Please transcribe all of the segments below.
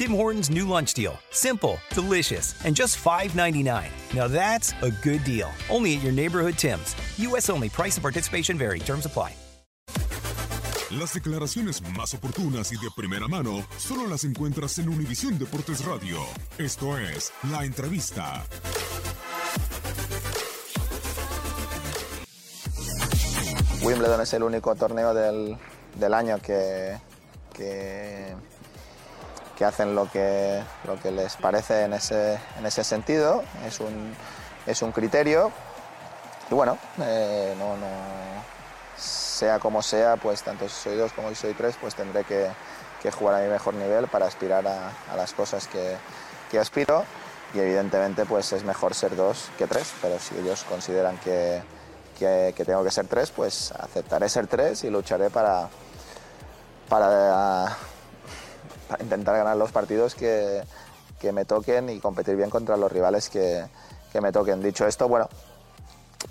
Tim Hortons' new lunch deal. Simple, delicious, and just $5.99. Now that's a good deal. Only at your neighborhood Tim's. U.S. only. Price and participation vary. Terms apply. Las declaraciones más oportunas y de primera mano solo las encuentras en Univisión Deportes Radio. Esto es La Entrevista. Wimbledon es el único torneo del, del año que, que, que hacen lo que, lo que les parece en ese, en ese sentido. Es un, es un criterio. Y bueno, eh, no, no, sea como sea, pues tanto si soy dos como si soy tres, pues tendré que, que jugar a mi mejor nivel para aspirar a, a las cosas que, que aspiro. Y evidentemente pues es mejor ser dos que tres, pero si ellos consideran que, que, que tengo que ser tres, pues aceptaré ser tres y lucharé para, para, para intentar ganar los partidos que, que, me toquen y competir bien contra los rivales que, que me toquen. Dicho esto, bueno,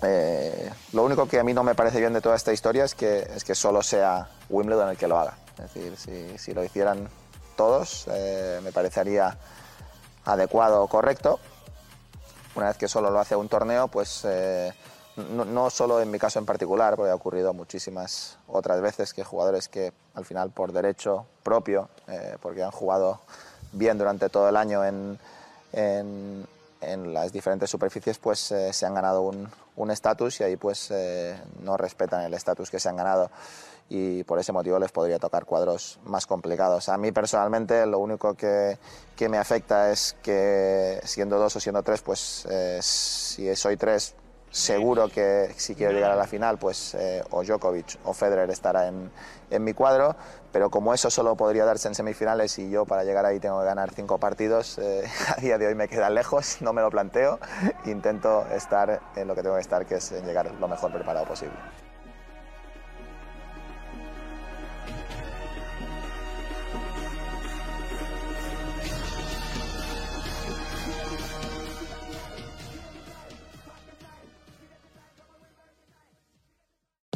eh, lo único que a mí no me parece bien de toda esta historia es que, es que solo sea Wimbledon el que lo haga. Es decir, si, si lo hicieran todos, eh, me parecería adecuado o correcto. Una vez que solo lo hace un torneo, pues eh, no, no, solo en mi caso en particular, porque ha ocurrido muchísimas otras veces que jugadores que al final por derecho propio, eh, porque han jugado bien durante todo el año en, en, en las diferentes superficies, pues eh, se han ganado un estatus y ahí pues eh, no respetan el estatus que se han ganado y por ese motivo les podría tocar cuadros más complicados. A mí personalmente lo único que, que me afecta es que siendo dos o siendo tres, pues eh, si soy tres seguro que si quiero llegar a la final, pues eh, o Djokovic o Federer estará en, en, mi cuadro, pero como eso solo podría darse en semifinales y yo para llegar ahí tengo que ganar cinco partidos, eh, a día de hoy me queda lejos, no me lo planteo, intento estar en lo que tengo que estar, que es en llegar lo mejor preparado posible.